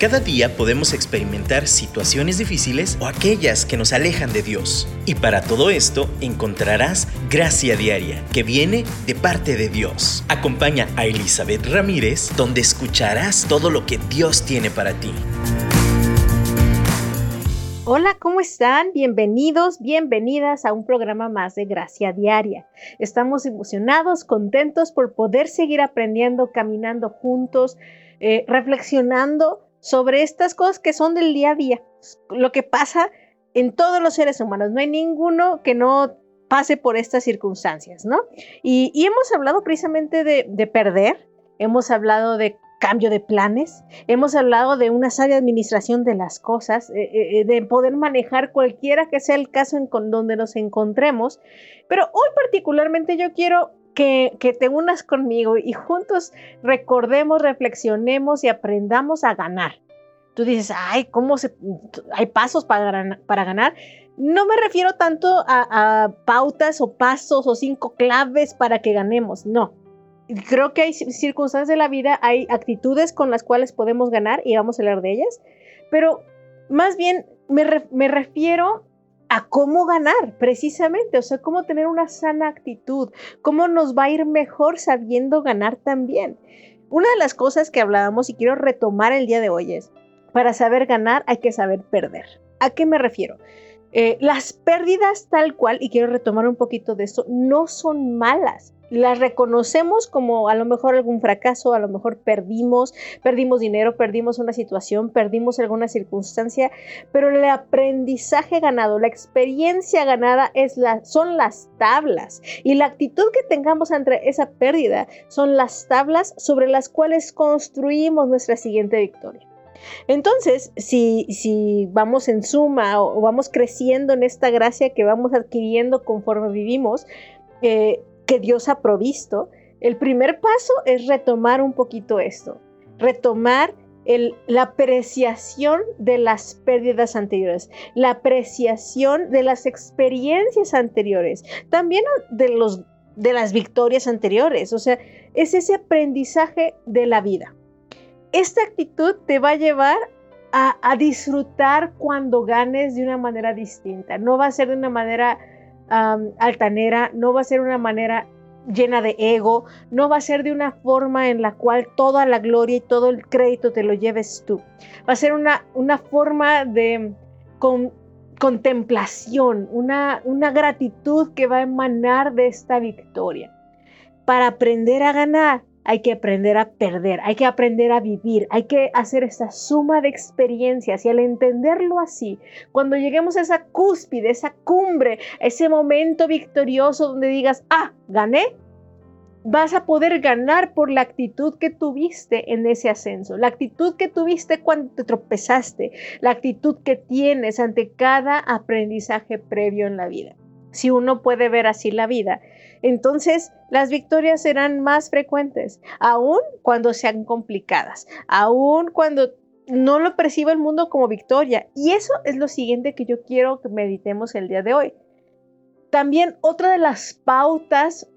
Cada día podemos experimentar situaciones difíciles o aquellas que nos alejan de Dios. Y para todo esto encontrarás gracia diaria que viene de parte de Dios. Acompaña a Elizabeth Ramírez donde escucharás todo lo que Dios tiene para ti. Hola, ¿cómo están? Bienvenidos, bienvenidas a un programa más de Gracia Diaria. Estamos emocionados, contentos por poder seguir aprendiendo, caminando juntos, eh, reflexionando sobre estas cosas que son del día a día, lo que pasa en todos los seres humanos. No hay ninguno que no pase por estas circunstancias, ¿no? Y, hemos hablado precisamente de, perder, hemos hablado de cambio de planes, hemos hablado de una sabia administración de las cosas, eh, eh, eh, de poder manejar cualquiera que sea el caso en donde nos encontremos, pero hoy particularmente yo quiero que, te unas conmigo y juntos recordemos, reflexionemos y aprendamos a ganar. Tú dices, ay, ¿cómo se, hay pasos para, ganar? No me refiero tanto a, a pautas o pasos o cinco claves para que ganemos, no. Creo que hay circunstancias de la vida, hay actitudes con las cuales podemos ganar y vamos a hablar de ellas, pero más bien me, me refiero a cómo ganar, precisamente, o sea, cómo tener una sana actitud, cómo nos va a ir mejor sabiendo ganar también. Una de las cosas que hablábamos y quiero retomar el día de hoy es, para saber ganar hay que saber perder. ¿A qué me refiero? Eh, las pérdidas tal cual, y quiero retomar un poquito de esto, no son malas las reconocemos como a lo mejor algún fracaso, a lo mejor perdimos, perdimos dinero, perdimos una situación, perdimos alguna circunstancia, pero el aprendizaje ganado, la experiencia ganada es la, son las tablas y la actitud que tengamos ante esa pérdida son las tablas sobre las cuales construimos nuestra siguiente victoria. Entonces, si, si, vamos en suma o, vamos creciendo en esta gracia que vamos adquiriendo conforme vivimos, eh, que Dios ha provisto, el primer paso es retomar un poquito esto, retomar la apreciación de las pérdidas anteriores, la apreciación de las experiencias anteriores, también de, las victorias anteriores, o sea, es ese aprendizaje de la vida. Esta actitud te va a llevar a, disfrutar cuando ganes de una manera distinta, no va a ser de una manera altanera, no va a ser una manera llena de ego, no va a ser de una forma en la cual toda la gloria y todo el crédito te lo lleves tú. Va a ser una, una forma de contemplación, una, una gratitud que va a emanar de esta victoria. Para aprender a ganar, hay que aprender a perder, hay que aprender a vivir, hay que hacer esta suma de experiencias y al entenderlo así, cuando lleguemos a esa cúspide, esa cumbre, ese momento victorioso donde digas, ah, gané, vas a poder ganar por la actitud que tuviste en ese ascenso, la actitud que tuviste cuando te tropezaste, la actitud que tienes ante cada aprendizaje previo en la vida. Si uno puede ver así la vida, entonces las victorias serán más frecuentes, aun cuando sean complicadas, aun cuando no lo perciba el mundo como victoria. Y eso es lo siguiente que yo quiero que meditemos el día de hoy. También otra de las pautas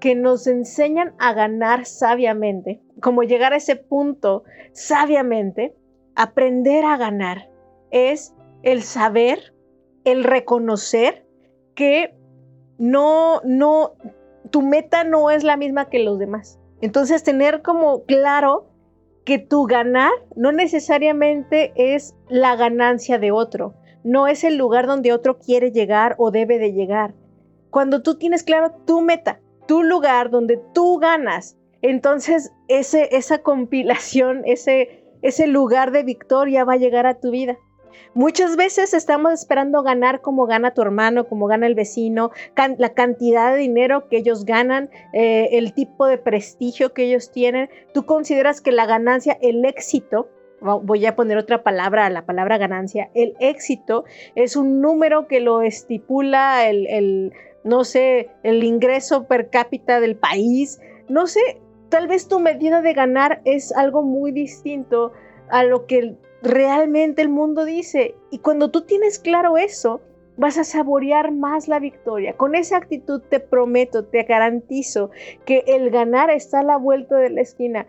que nos enseñan a ganar sabiamente, como llegar a ese punto sabiamente, aprender a ganar, es el saber, el reconocer que no, no, tu meta no es la misma que los demás. Entonces, tener como claro que tu ganar no necesariamente es la ganancia de otro, no es el lugar donde otro quiere llegar o debe de llegar. Cuando tú tienes claro tu meta, tu lugar donde tú ganas, entonces ese, esa compilación, ese, ese lugar de victoria va a llegar a tu vida. Muchas veces estamos esperando ganar como gana tu hermano, como gana el vecino, la cantidad de dinero que ellos ganan, eh, el tipo de prestigio que ellos tienen. Tú consideras que la ganancia, el éxito, voy a poner otra palabra a la palabra ganancia, el éxito es un número que lo estipula el, no sé, el ingreso per cápita del país, no sé, tal vez tu medida de ganar es algo muy distinto a lo que realmente el mundo dice. Y cuando tú tienes claro eso, vas a saborear más la victoria. Con esa actitud te prometo, te garantizo que el ganar está a la vuelta de la esquina.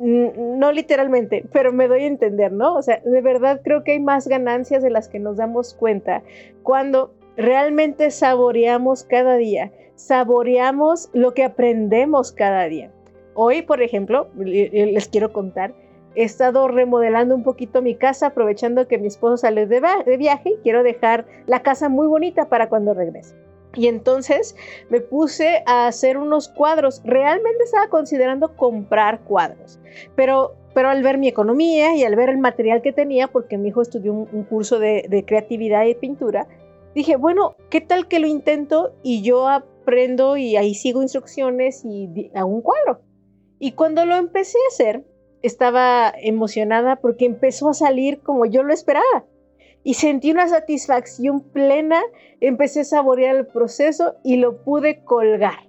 no literalmente, pero me doy a entender, ¿no? O sea, de verdad creo que hay más ganancias de las que nos damos cuenta cuando realmente saboreamos cada día, saboreamos lo que aprendemos cada día. Hoy, por ejemplo, les quiero contar, he estado remodelando un poquito mi casa, aprovechando que mi esposo sale de, de viaje y quiero dejar la casa muy bonita para cuando regrese. Y entonces me puse a hacer unos cuadros. Realmente estaba considerando comprar cuadros, pero, pero al ver mi economía y al ver el material que tenía, porque mi hijo estudió un, curso de, de, creatividad y pintura, dije, bueno, ¿qué tal que lo intento y yo aprendo y ahí sigo instrucciones y hago un cuadro? Y cuando lo empecé a hacer, estaba emocionada porque empezó a salir como yo lo esperaba y sentí una satisfacción plena, empecé a saborear el proceso y lo pude colgar.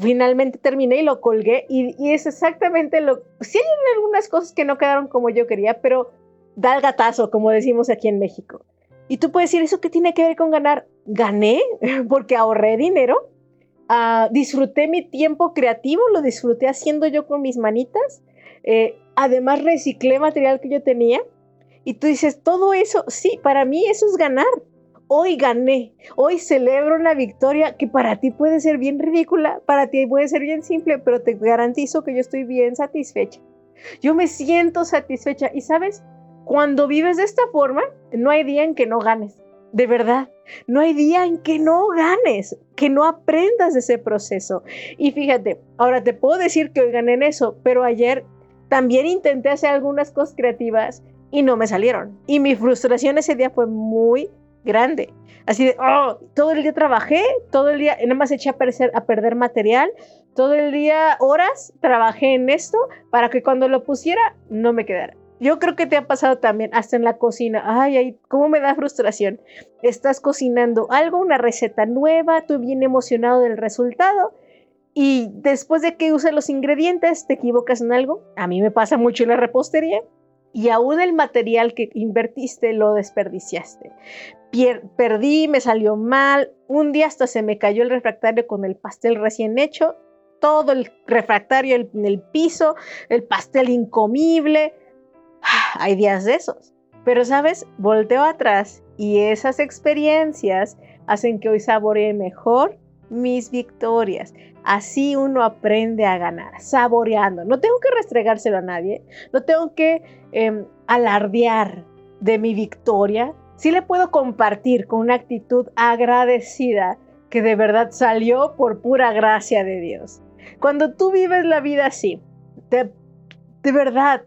Finalmente terminé y lo colgué y, es exactamente lo... Sí hay algunas cosas que no quedaron como yo quería, pero da el gatazo, como decimos aquí en México. Y tú puedes decir, ¿eso qué tiene que ver con ganar? Gané porque ahorré dinero, uh, disfruté mi tiempo creativo, lo disfruté haciendo yo con mis manitas, eh, además reciclé material que yo tenía y tú dices, todo eso, sí, para mí eso es ganar. Hoy gané, hoy celebro una victoria que para ti puede ser bien ridícula, para ti puede ser bien simple, pero te garantizo que yo estoy bien satisfecha. Yo me siento satisfecha y sabes, cuando vives de esta forma, no hay día en que no ganes, de verdad. No hay día en que no ganes, que no aprendas de ese proceso. Y fíjate, ahora te puedo decir que hoy gané en eso, pero ayer también intenté hacer algunas cosas creativas y no me salieron. Y mi frustración ese día fue muy grande. Así de, oh, todo el día trabajé, todo el día, nada más eché a, perder material, todo el día, horas, trabajé en esto para que cuando lo pusiera no me quedara. Yo creo que te ha pasado también, hasta en la cocina. Ay, ay, cómo me da frustración. Estás cocinando algo, una receta nueva, tú bien emocionado del resultado. Y después de que uses los ingredientes, te equivocas en algo. A mí me pasa mucho en la repostería y aún el material que invertiste lo desperdiciaste. perdí, me salió mal, un día hasta se me cayó el refractario con el pastel recién hecho, todo el refractario en el piso, el pastel incomible. Hay días de esos. Pero, ¿sabes? Volteo atrás y esas experiencias hacen que hoy saboree mejor mis victorias. Así uno aprende a ganar, saboreando. No tengo que restregárselo a nadie, no tengo que em, alardear de mi victoria. Sí le puedo compartir con una actitud agradecida que de verdad salió por pura gracia de Dios. Cuando tú vives la vida así, de verdad,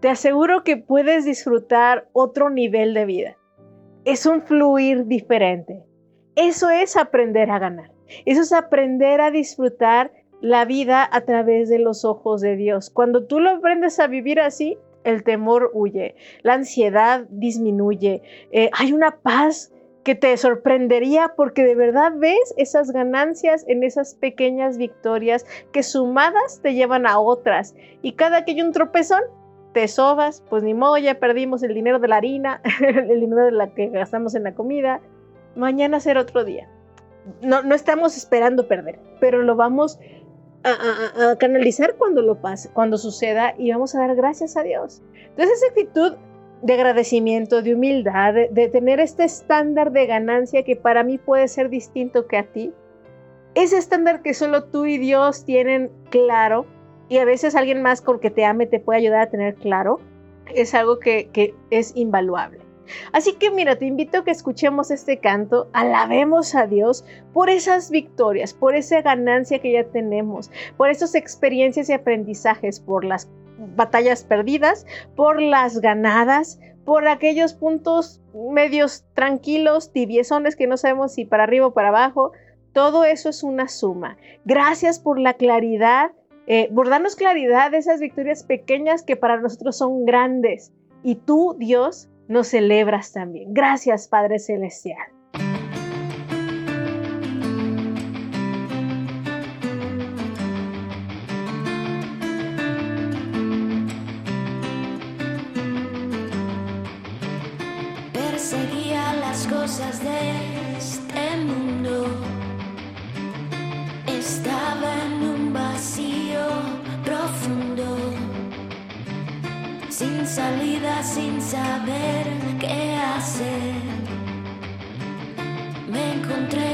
te aseguro que puedes disfrutar otro nivel de vida. Es un fluir diferente. Eso es aprender a ganar. Eso es aprender a disfrutar la vida a través de los ojos de Dios. Cuando tú lo aprendes a vivir así, el temor huye, la ansiedad disminuye, eh, hay una paz que te sorprendería porque de verdad ves esas ganancias en esas pequeñas victorias que sumadas te llevan a otras. Y cada que hay un tropezón, te sobas, pues ni modo, ya perdimos el dinero de la harina, el dinero de la que gastamos en la comida. Mañana será otro día no, estamos esperando perder, pero lo vamos a, canalizar cuando lo pase, cuando suceda y vamos a dar gracias a Dios. Entonces esa actitud de agradecimiento, de humildad, de, tener este estándar de ganancia que para mí puede ser distinto que a ti, ese estándar que solo tú y Dios tienen claro y a veces alguien más con que te ame te puede ayudar a tener claro, es algo que, que es invaluable. Así que mira, te invito a que escuchemos este canto, alabemos a Dios por esas victorias, por esa ganancia que ya tenemos, por esas experiencias y aprendizajes, por las batallas perdidas, por las ganadas, por aquellos puntos medios tranquilos, tibiezones que no sabemos si para arriba o para abajo. Todo eso es una suma. Gracias por la claridad, eh, por darnos claridad de esas victorias pequeñas que para nosotros son grandes. Y tú, Dios, nos celebras también. Gracias, Padre Celestial. Saber qué hacer. Me encontré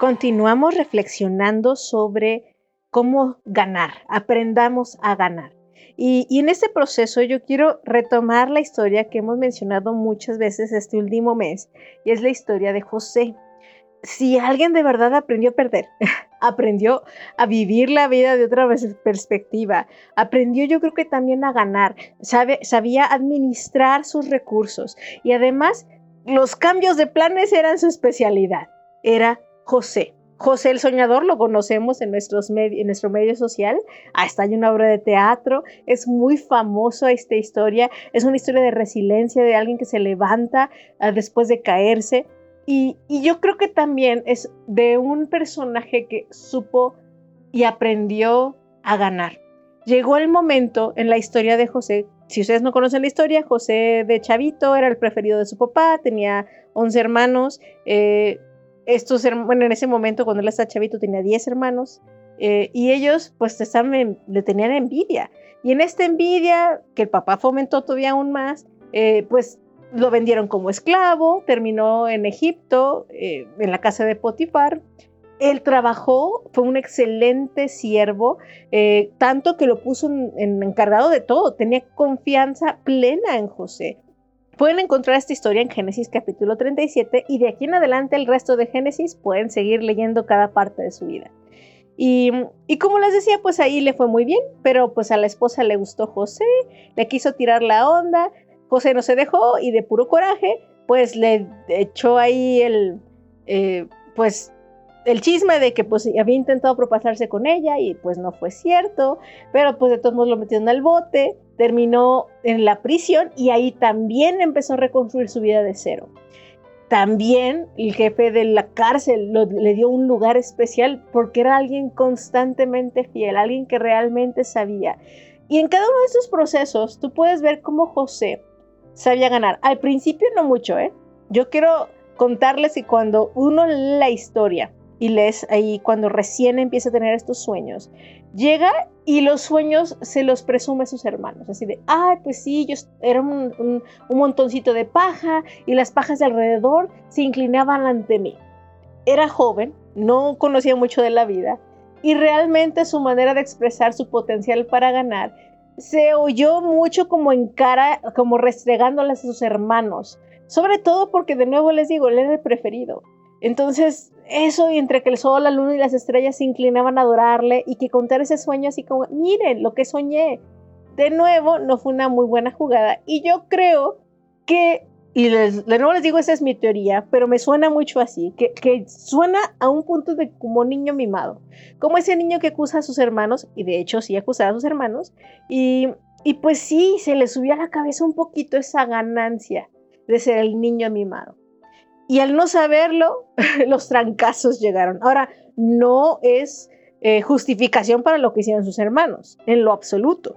Continuamos reflexionando sobre cómo ganar, aprendamos a ganar. Y, en este proceso yo quiero retomar la historia que hemos mencionado muchas veces este último mes, y es la historia de José. Si alguien de verdad aprendió a perder, aprendió a vivir la vida de otra perspectiva, aprendió yo creo que también a ganar, sabía administrar sus recursos y además los cambios de planes eran su especialidad. Era José. José el Soñador lo conocemos en, nuestros en nuestro medio social. Hasta hay una obra de teatro. Es muy famoso esta historia. Es una historia de resiliencia de alguien que se levanta ah, después de caerse. Y, y yo creo que también es de un personaje que supo y aprendió a ganar. Llegó el momento en la historia de José. Si ustedes no conocen la historia, José de Chavito era el preferido de su papá, tenía 11 hermanos. eh, estos, bueno, en ese momento cuando él estaba chavito tenía 10 hermanos eh, y ellos pues le tenían envidia. Y en esta envidia que el papá fomentó todavía aún más, eh, pues lo vendieron como esclavo, terminó en Egipto, eh, en la casa de Potifar. Él trabajó, fue un excelente siervo, tanto que lo puso en encargado de todo, tenía confianza plena en José. Pueden encontrar esta historia en Génesis capítulo 37 y de aquí en adelante el resto de Génesis pueden seguir leyendo cada parte de su vida. Y, y como les decía, pues ahí le fue muy bien, pero pues a la esposa le gustó José, le quiso tirar la onda, José no se dejó y de puro coraje, pues le echó ahí el, eh, pues el chisme de que pues había intentado propasarse con ella y pues no fue cierto, pero pues de todos modos lo metieron al bote, terminó en la prisión y ahí también empezó a reconstruir su vida de cero. También el jefe de la cárcel le dio un lugar especial porque era alguien constantemente fiel, alguien que realmente sabía. Y en cada uno de estos procesos tú puedes ver cómo José sabía ganar. Al principio no mucho, ¿eh? Yo quiero contarles que cuando uno lee la historia y lees ahí cuando recién empieza a tener estos sueños, llega y los sueños se los presume a sus hermanos, así de, ay, pues sí, yo era un, un, montoncito de paja y las pajas de alrededor se inclinaban ante mí. Era joven, no conocía mucho de la vida y realmente su manera de expresar su potencial para ganar se oyó mucho como en cara, como restregándoles a sus hermanos, sobre todo porque de nuevo les digo, él era el preferido. Entonces, eso y entre que el sol, la luna y las estrellas se inclinaban a adorarle y que contar ese sueño así como, miren lo que soñé. De nuevo, no fue una muy buena jugada. Y yo creo que, y les, de nuevo les digo, esa es mi teoría, pero me suena mucho así, que, que suena a un punto de como niño mimado. Como ese niño que acusa a sus hermanos, y de hecho sí acusaba a sus hermanos, y, y pues sí, se le subió a la cabeza un poquito esa ganancia de ser el niño mimado. Y al no saberlo, los trancazos llegaron. Ahora, no es eh, justificación para lo que hicieron sus hermanos, en lo absoluto.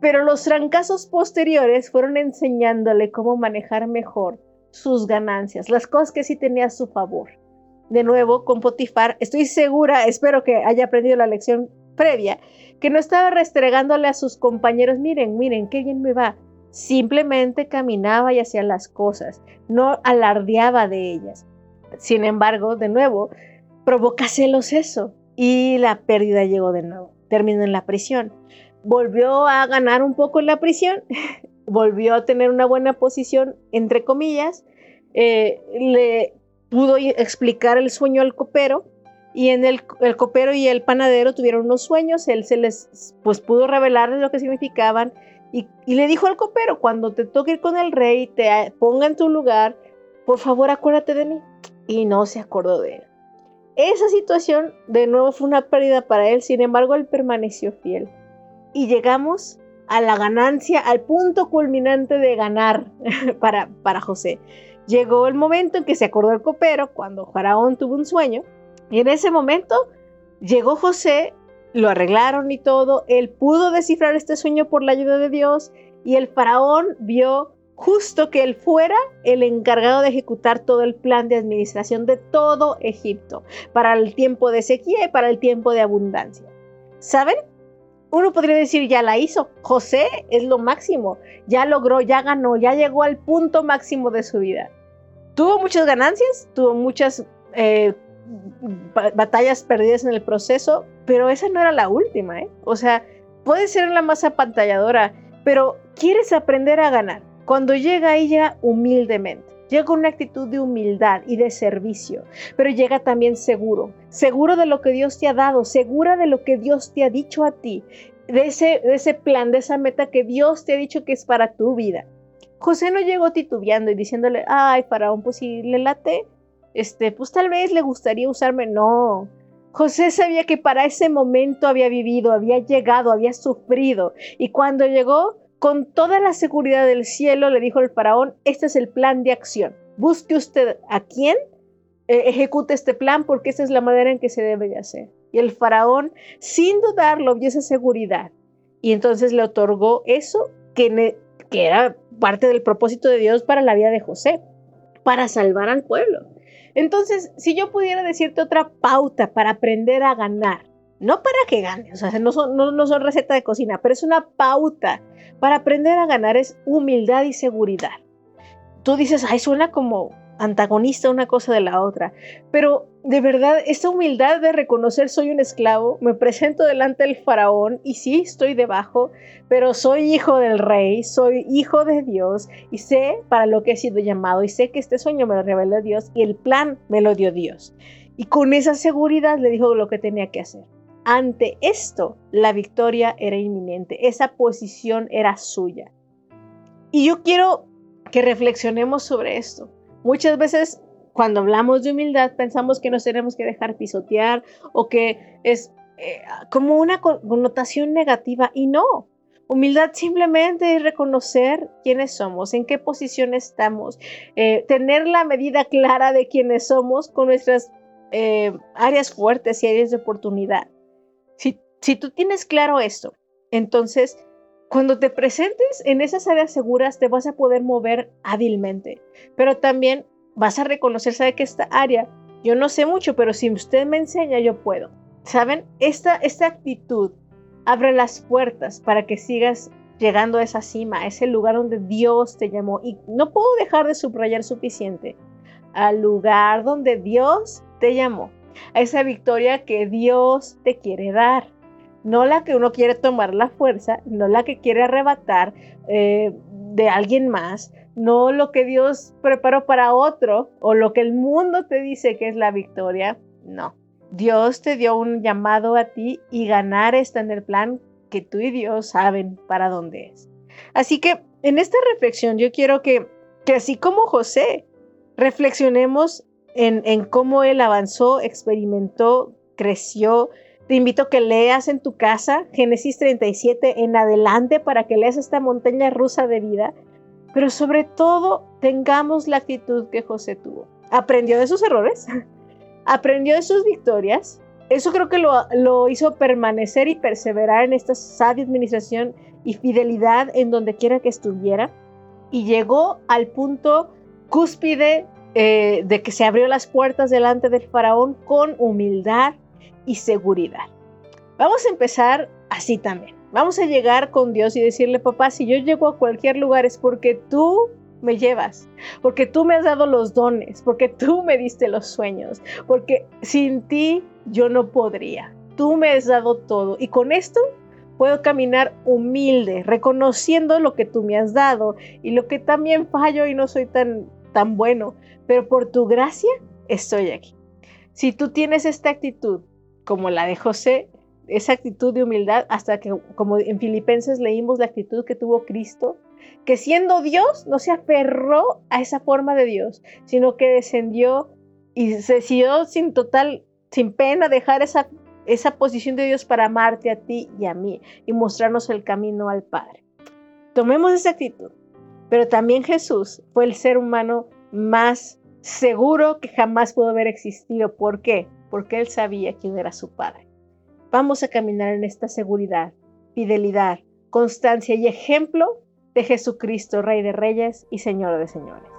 Pero los trancazos posteriores fueron enseñándole cómo manejar mejor sus ganancias, las cosas que sí tenía a su favor. De nuevo, con Potifar, estoy segura, espero que haya aprendido la lección previa, que no estaba restregándole a sus compañeros, miren, miren, qué bien me va. Simplemente caminaba y hacía las cosas, no alardeaba de ellas. Sin embargo, de nuevo, provoca celos eso y la pérdida llegó de nuevo. Terminó en la prisión. Volvió a ganar un poco en la prisión, volvió a tener una buena posición, entre comillas, eh, le pudo explicar el sueño al copero y en el, el, copero y el panadero tuvieron unos sueños, él se les pues pudo revelarles lo que significaban y, le dijo al copero, cuando te toque ir con el rey, te ponga en tu lugar, por favor acuérdate de mí. Y no se acordó de él. Esa situación de nuevo fue una pérdida para él, sin embargo él permaneció fiel. Y llegamos a la ganancia, al punto culminante de ganar para, para José. Llegó el momento en que se acordó el copero cuando Faraón tuvo un sueño. Y en ese momento llegó José lo arreglaron y todo, él pudo descifrar este sueño por la ayuda de Dios y el faraón vio justo que él fuera el encargado de ejecutar todo el plan de administración de todo Egipto, para el tiempo de sequía y para el tiempo de abundancia. ¿Saben? Uno podría decir, ya la hizo. José es lo máximo. Ya logró, ya ganó, ya llegó al punto máximo de su vida. Tuvo muchas ganancias, tuvo muchas eh, batallas perdidas en el proceso, pero esa no era la última, ¿eh? O sea, puede ser la más apantalladora, pero quieres aprender a ganar. Cuando llega ella humildemente, llega con una actitud de humildad y de servicio, pero llega también seguro, seguro de lo que Dios te ha dado, segura de lo que Dios te ha dicho a ti, de ese, plan, de esa meta que Dios te ha dicho que es para tu vida. José no llegó titubeando y diciéndole, ay, Faraón, pues si le late, este, pues tal vez le gustaría usarme. No. José sabía que para ese momento había vivido, había llegado, había sufrido. Y cuando llegó, con toda la seguridad del cielo, le dijo el faraón, este es el plan de acción. Busque usted a quién eh, ejecute este plan porque esta es la manera en que se debe de hacer. Y el faraón, sin dudarlo, vio esa seguridad. Y entonces le otorgó eso que era parte del propósito de Dios para la vida de José, para salvar al pueblo. Entonces, si yo pudiera decirte otra pauta para aprender a ganar, no para que ganes, o sea, no son, no, de cocina, pero es una pauta para aprender a ganar es humildad y seguridad. Tú dices, ay, suena como antagonista una cosa de la otra. Pero de verdad, esta humildad de reconocer soy un esclavo, me presento delante del faraón y sí, estoy debajo, pero soy hijo del rey, soy hijo de Dios y sé para lo que he sido llamado y sé que este sueño me lo reveló Dios y el plan me lo dio Dios. Y con esa seguridad le dijo lo que tenía que hacer. Ante esto, la victoria era inminente, esa posición era suya. Y yo quiero que reflexionemos sobre esto. Muchas veces cuando hablamos de humildad pensamos que nos tenemos que dejar pisotear o que es eh, como una connotación negativa y no. Humildad simplemente es reconocer quiénes somos, en qué posición estamos, eh, tener la medida clara de quiénes somos con nuestras eh, áreas fuertes y áreas de oportunidad. Si, si tú tienes claro esto, entonces cuando te presentes en esas áreas seguras te vas a poder mover hábilmente, pero también vas a reconocer, sabe que esta área, yo no sé mucho, pero si usted me enseña, yo puedo. ¿Saben? Esta, esta actitud abre las puertas para que sigas llegando a esa cima, a ese lugar donde Dios te llamó. Y no puedo dejar de subrayar suficiente, al lugar donde Dios te llamó, a esa victoria que Dios te quiere dar. No la que uno quiere tomar la fuerza, no la que quiere arrebatar eh, de alguien más, no lo que Dios preparó para otro o lo que el mundo te dice que es la victoria. No. Dios te dio un llamado a ti y ganar está en el plan que tú y Dios saben para dónde es. Así que en esta reflexión yo quiero que, que así como José, reflexionemos en, en cómo él avanzó, experimentó, creció. Te invito a que leas en tu casa Génesis 37 en adelante para que leas esta montaña rusa de vida pero sobre todo tengamos la actitud que José tuvo. Aprendió de sus errores, aprendió de sus victorias. Eso creo que lo, hizo permanecer y perseverar en esta sabia administración y fidelidad en donde quiera que estuviera. Y llegó al punto cúspide eh, de que se abrió las puertas delante del faraón con humildad y seguridad. Vamos a empezar así también. Vamos a llegar con Dios y decirle, papá, si yo llego a cualquier lugar es porque tú me llevas, porque tú me has dado los dones, porque tú me diste los sueños, porque sin ti yo no podría. Tú me has dado todo y con esto puedo caminar humilde, reconociendo lo que tú me has dado y lo que también fallo y no soy tan tan bueno, pero por tu gracia estoy aquí. Si tú tienes esta actitud como la de José, esa actitud de humildad hasta que, como en Filipenses leímos la actitud que tuvo Cristo, que siendo Dios no se aferró a esa forma de Dios, sino que descendió y se decidió sin total, sin pena dejar esa, esa posición de Dios para amarte a ti y a mí y mostrarnos el camino al Padre. Tomemos esa actitud. Pero también Jesús fue el ser humano más seguro que jamás pudo haber existido. ¿Por qué? Porque él sabía quién era su Padre. Vamos a caminar en esta seguridad, fidelidad, constancia y ejemplo de Jesucristo, Rey de Reyes y Señor de Señores.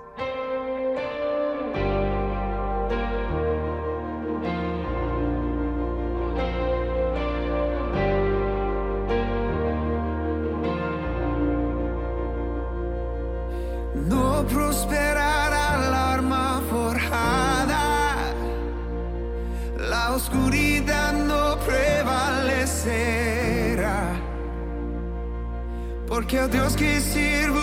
Porque el Dios que sirvo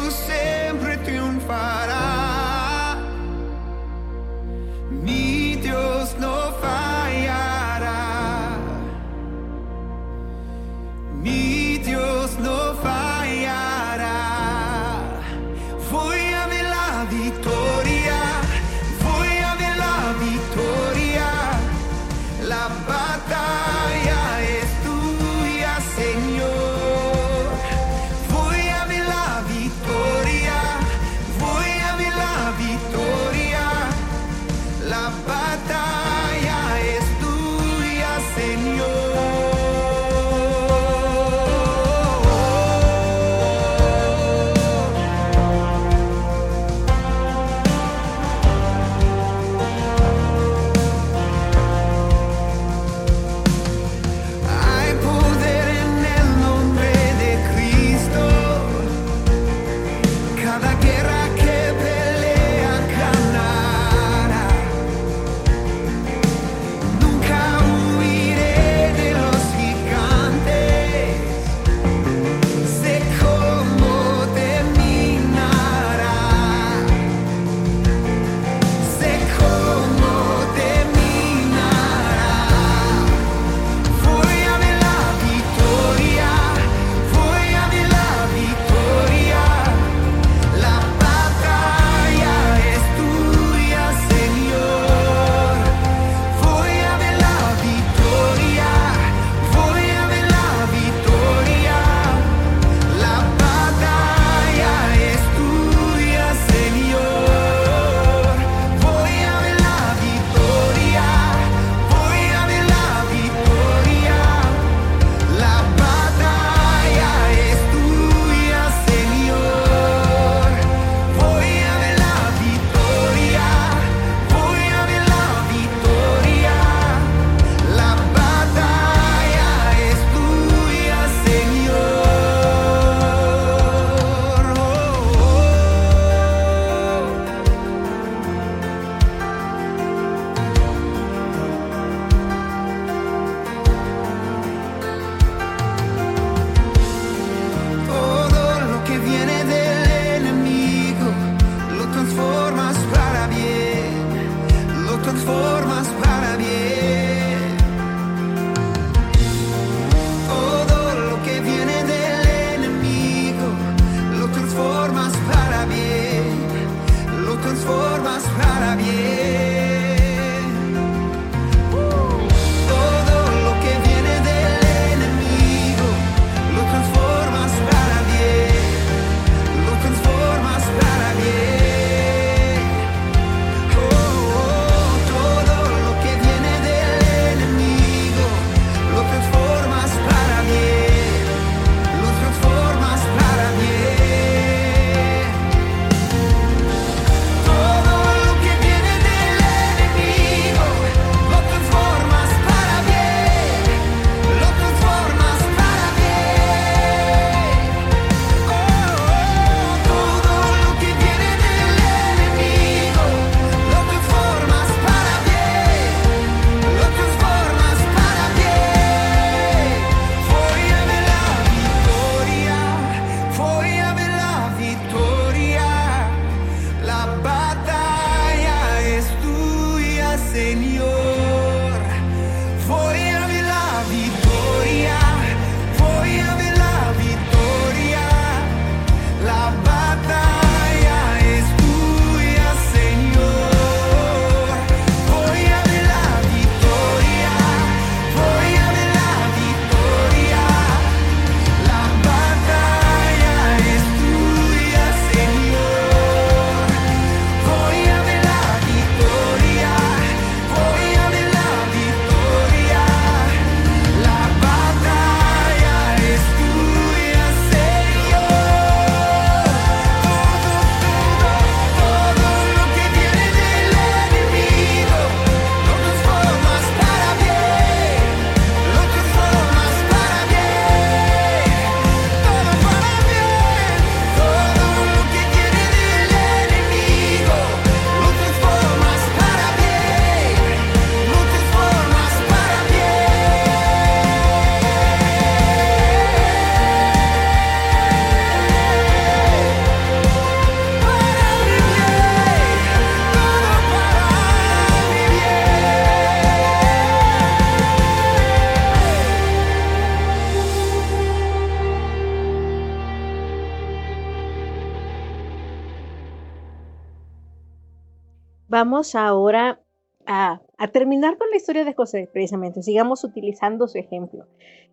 ahora a, a terminar con la historia de José, precisamente. Sigamos utilizando su ejemplo.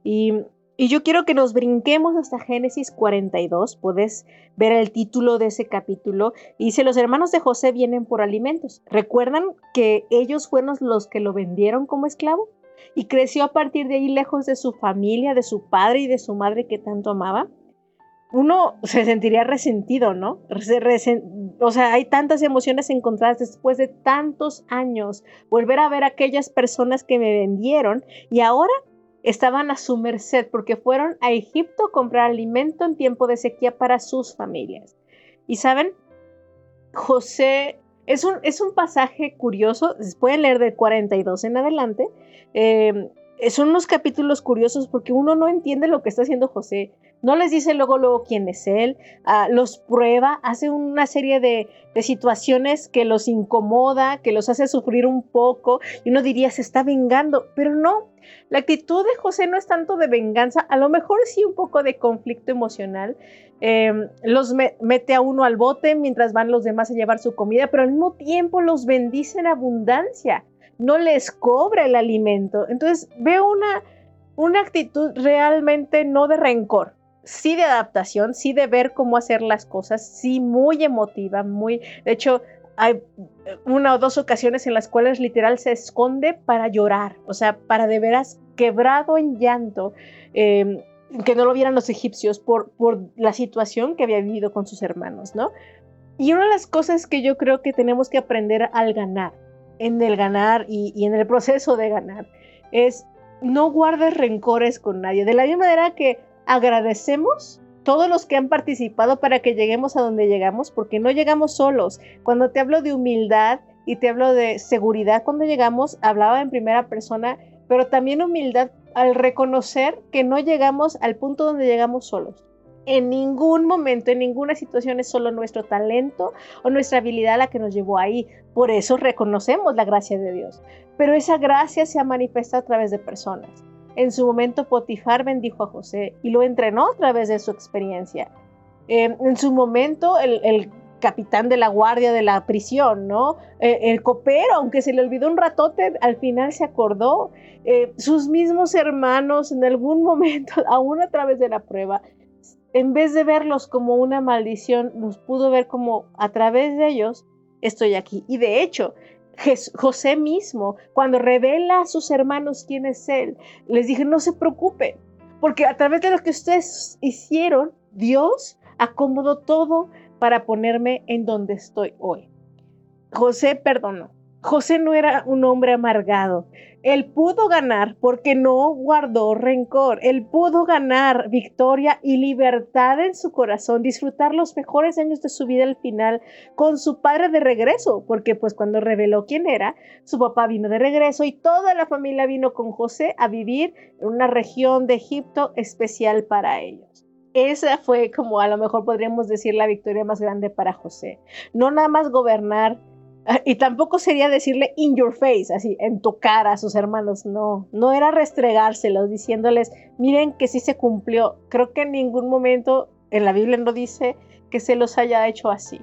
Y y yo quiero que nos brinquemos hasta Génesis 42. Puedes ver el título de ese capítulo. Y dice, los hermanos de José vienen por alimentos. ¿Recuerdan que ellos fueron los que lo vendieron como esclavo? Y creció a partir de ahí lejos de su familia, de su padre y de su madre que tanto amaba. Uno se sentiría resentido, ¿no? o sea, hay tantas emociones encontradas después de tantos años. Volver a ver a aquellas personas que me vendieron y ahora estaban a su merced porque fueron a Egipto a comprar alimento en tiempo de sequía para sus familias. Y saben, José es un, es un pasaje curioso, pueden leer de 42 en adelante. Eh, son unos capítulos curiosos porque uno no entiende lo que está haciendo José. No les dice luego, luego quién es él, ah, los prueba, hace una serie de, de, situaciones que los incomoda, que los hace sufrir un poco, y uno diría, se está vengando, pero no, la actitud de José no es tanto de venganza, a lo mejor sí un poco de conflicto emocional. Em, los mete a uno al bote mientras van los demás a llevar su comida, pero al mismo tiempo los bendice en abundancia, no les cobra el alimento. Entonces veo una, una actitud realmente no de rencor, sí de adaptación, sí de ver cómo hacer las cosas, sí muy emotiva, muy, de hecho, hay una o dos ocasiones en las cuales literal se esconde para llorar, o sea, para de veras quebrado en llanto, em, que no lo vieran los egipcios por, por la situación que había vivido con sus hermanos, ¿no? Y una de las cosas que yo creo que tenemos que aprender al ganar, en el ganar y, y en el proceso de ganar, es no guardes rencores con nadie. De la misma manera que agradecemos todos los que han participado para que lleguemos a donde llegamos, porque no llegamos solos. Cuando te hablo de humildad y te hablo de seguridad, cuando llegamos, hablaba en primera persona, pero también humildad al reconocer que no llegamos al punto donde llegamos solos. En ningún momento, en ninguna situación es solo nuestro talento o nuestra habilidad la que nos llevó ahí. Por eso reconocemos la gracia de Dios. Pero esa gracia se ha manifestado a través de personas. En su momento Potifar bendijo a José y lo entrenó a través de su experiencia. Eh, en su momento el, capitán de la guardia de la prisión, ¿no? Eh, el copero, aunque se le olvidó un ratote, al final se acordó. Eh, sus mismos hermanos en algún momento, aún a través de la prueba, en vez de verlos como una maldición, nos pudo ver como a través de ellos estoy aquí. Y de hecho, José mismo, cuando revela a sus hermanos quién es Él, les dije, no se preocupe, porque a través de lo que ustedes hicieron, Dios acomodó todo para ponerme en donde estoy hoy. José perdonó. José no era un hombre amargado. Él pudo ganar porque no guardó rencor. Él pudo ganar victoria y libertad en su corazón, disfrutar los mejores años de su vida al final con su padre de regreso, porque pues cuando reveló quién era, su papá vino de regreso y toda la familia vino con José a vivir en una región de Egipto especial para ellos. Esa fue como a lo mejor podríamos decir la victoria más grande para José. No nada más gobernar y tampoco sería decirle in your face, así, en tu cara a sus hermanos, no, no era restregárselos diciéndoles, miren que sí se cumplió. Creo que en ningún momento en la Biblia no dice que se los haya hecho así.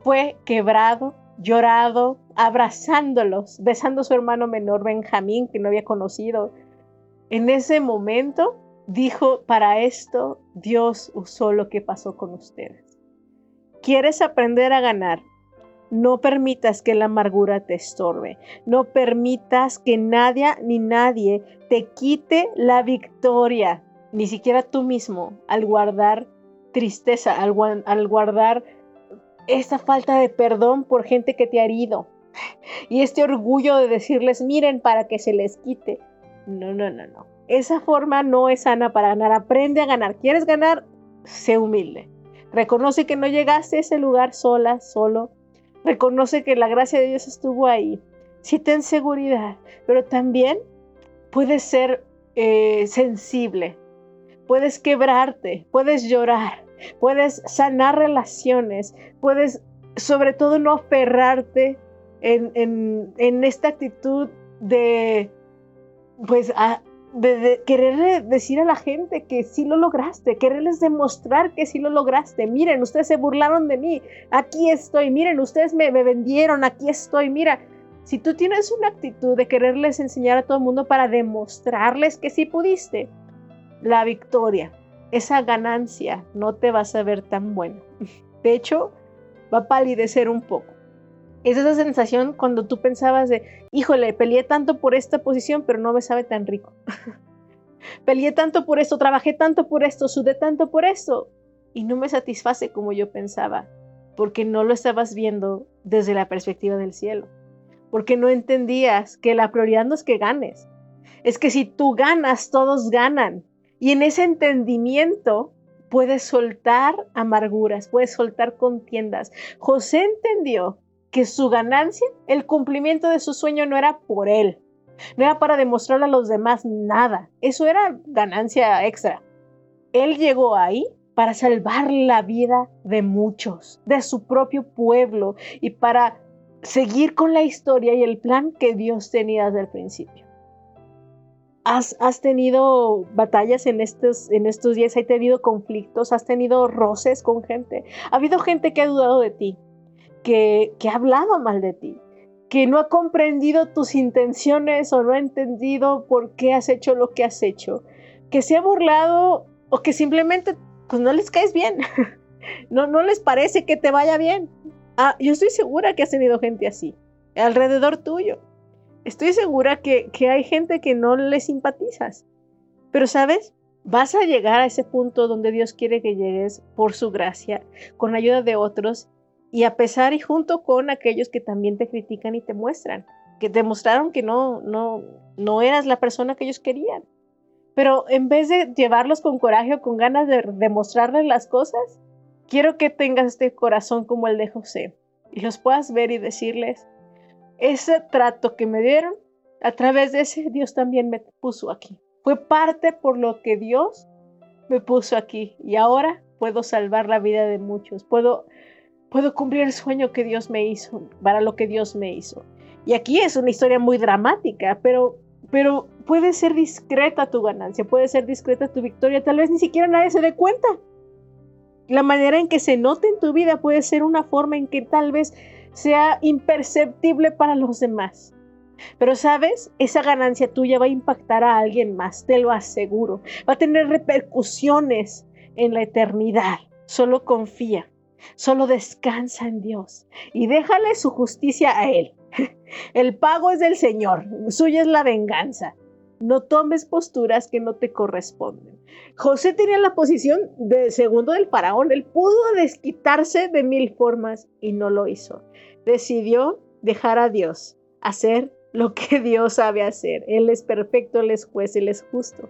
Fue quebrado, llorado, abrazándolos, besando a su hermano menor Benjamín, que no había conocido. En ese momento dijo, para esto Dios usó lo que pasó con ustedes. ¿Quieres aprender a ganar? No permitas que la amargura te estorbe. No permitas que nadie ni nadie te quite la victoria, ni siquiera tú mismo, al guardar tristeza, al, guardar esa falta de perdón por gente que te ha herido. Y este orgullo de decirles, miren, para que se les quite. No, no, no, no. Esa forma no es sana para ganar. Aprende a ganar. ¿Quieres ganar? Sé humilde. Reconoce que no llegaste a ese lugar sola, solo. Reconoce que la gracia de Dios estuvo ahí. Sí ten seguridad, pero también puedes ser eh, sensible, puedes quebrarte, puedes llorar, puedes sanar relaciones, puedes sobre todo no aferrarte en, esta actitud de, pues, de, querer decir a la gente que sí lo lograste, quererles demostrar que sí lo lograste. Miren, ustedes se burlaron de mí, aquí estoy, miren, ustedes me, me vendieron, aquí estoy, mira. Si tú tienes una actitud de quererles enseñar a todo el mundo para demostrarles que sí pudiste, la victoria, esa ganancia no te va a ver tan buena. De hecho, va a palidecer un poco. Es esa sensación cuando tú pensabas de, híjole, peleé tanto por esta posición, pero no me sabe tan rico. peleé tanto por esto, trabajé tanto por esto, sudé tanto por esto, y no me satisface como yo pensaba, porque no lo estabas viendo desde la perspectiva del cielo, porque no entendías que la prioridad no es que ganes, es que si tú ganas, todos ganan. Y en ese entendimiento puedes soltar amarguras, puedes soltar contiendas. José entendió que su ganancia, el cumplimiento de su sueño no era por él, no era para demostrarle a los demás nada, eso era ganancia extra. Él llegó ahí para salvar la vida de muchos, de su propio pueblo y para seguir con la historia y el plan que Dios tenía desde el principio. Has, has, tenido batallas en estos, en estos días, has tenido conflictos, has tenido roces con gente. Ha habido gente que ha dudado de ti, que, que ha hablado mal de ti, que no ha comprendido tus intenciones o no ha entendido por qué has hecho lo que has hecho, que se ha burlado o que simplemente pues, no les caes bien, no, no les parece que te vaya bien. Ah, yo estoy segura que has tenido gente así, alrededor tuyo estoy segura que, hay gente que no le simpatizas. Pero sabes, vas a llegar a ese punto donde Dios quiere que llegues por su gracia, con ayuda de otros y a pesar y junto con aquellos que también te critican y te muestran, que te mostraron que no, no, no eras la persona que ellos querían. Pero en vez de llevarlos con coraje o con ganas de demostrarles las cosas, quiero que tengas este corazón como el de José y los puedas ver y decirles, ese trato que me dieron, a través de ese Dios también me puso aquí. Fue parte por lo que Dios me puso aquí y ahora puedo salvar la vida de muchos. Puedo puedo cumplir el sueño que Dios me hizo, para lo que Dios me hizo. Y aquí es una historia muy dramática, pero pero puede ser discreta tu ganancia, puede ser discreta tu victoria, tal vez ni siquiera nadie se dé cuenta. La manera en que se note en tu vida puede ser una forma en que tal vez sea imperceptible para los demás. Pero sabes, esa ganancia tuya va a impactar a alguien más, te lo aseguro. Va a tener repercusiones en la eternidad. Solo confía, solo descansa en Dios y déjale su justicia a Él. El pago es del Señor, suya es la venganza. No tomes posturas que no te corresponden. José tenía la posición de segundo del faraón. Él pudo desquitarse de mil formas y no lo hizo. Decidió dejar a Dios hacer lo que Dios sabe hacer. Él es perfecto, Él es juez, Él es justo.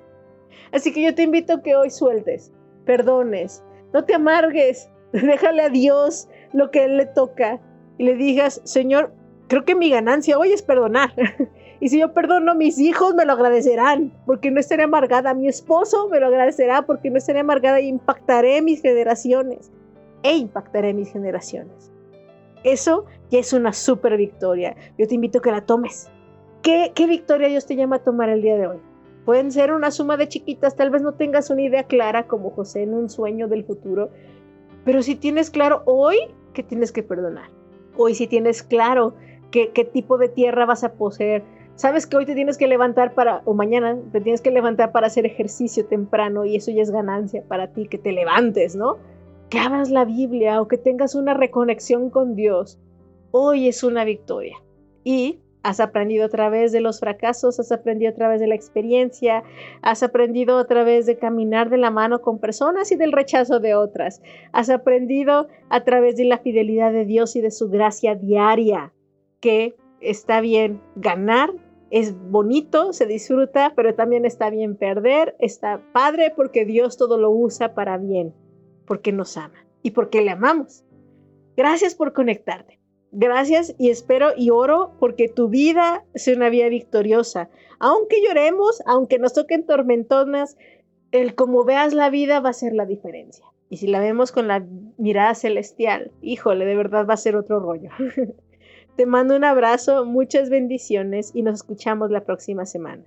Así que yo te invito a que hoy sueltes, perdones, no te amargues, déjale a Dios lo que Él le toca y le digas, Señor, creo que mi ganancia hoy es perdonar. Y si yo perdono, mis hijos me lo agradecerán porque no estaré amargada. Mi esposo me lo agradecerá porque no estaré amargada y impactaré mis generaciones. E impactaré mis generaciones. Eso ya es una super victoria. Yo te invito a que la tomes. ¿Qué, ¿Qué victoria Dios te llama a tomar el día de hoy? Pueden ser una suma de chiquitas, tal vez no tengas una idea clara como José en un sueño del futuro, pero si tienes claro hoy que tienes que perdonar, hoy si tienes claro qué, tipo de tierra vas a poseer, Sabes que hoy te tienes que levantar para, o mañana te tienes que levantar para hacer ejercicio temprano y eso ya es ganancia para ti, que te levantes, ¿no? Que abras la Biblia o que tengas una reconexión con Dios. Hoy es una victoria. Y has aprendido a través de los fracasos, has aprendido a través de la experiencia, has aprendido a través de caminar de la mano con personas y del rechazo de otras. Has aprendido a través de la fidelidad de Dios y de su gracia diaria, que está bien ganar es bonito, se disfruta, pero también está bien perder, está padre porque Dios todo lo usa para bien, porque nos ama y porque le amamos. Gracias por conectarte. Gracias y espero y oro porque tu vida sea una vida victoriosa. Aunque lloremos, aunque nos toquen tormentonas, el como veas la vida va a ser la diferencia. Y si la vemos con la mirada celestial, híjole, de verdad va a ser otro rollo. Te mando un abrazo, muchas bendiciones y nos escuchamos la próxima semana.